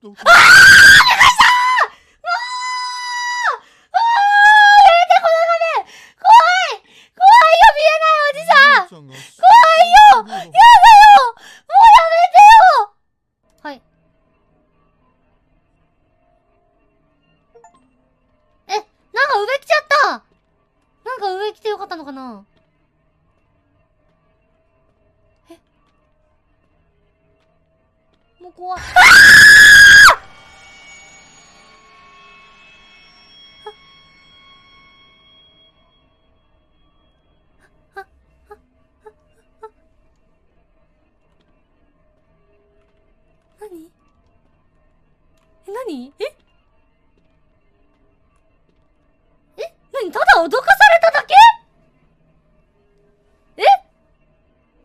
どこ？あー怖いよ。やだよ。もうやめてよ。はい。えなんか上来ちゃった。なんか上来てよかったのかな。え？もう怖い。何？え？え？何？ただ脅かされただけ？え？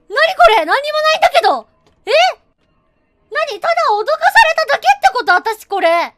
何これ？何にもないんだけど。え？何？ただ脅かされただけってこと？私これ。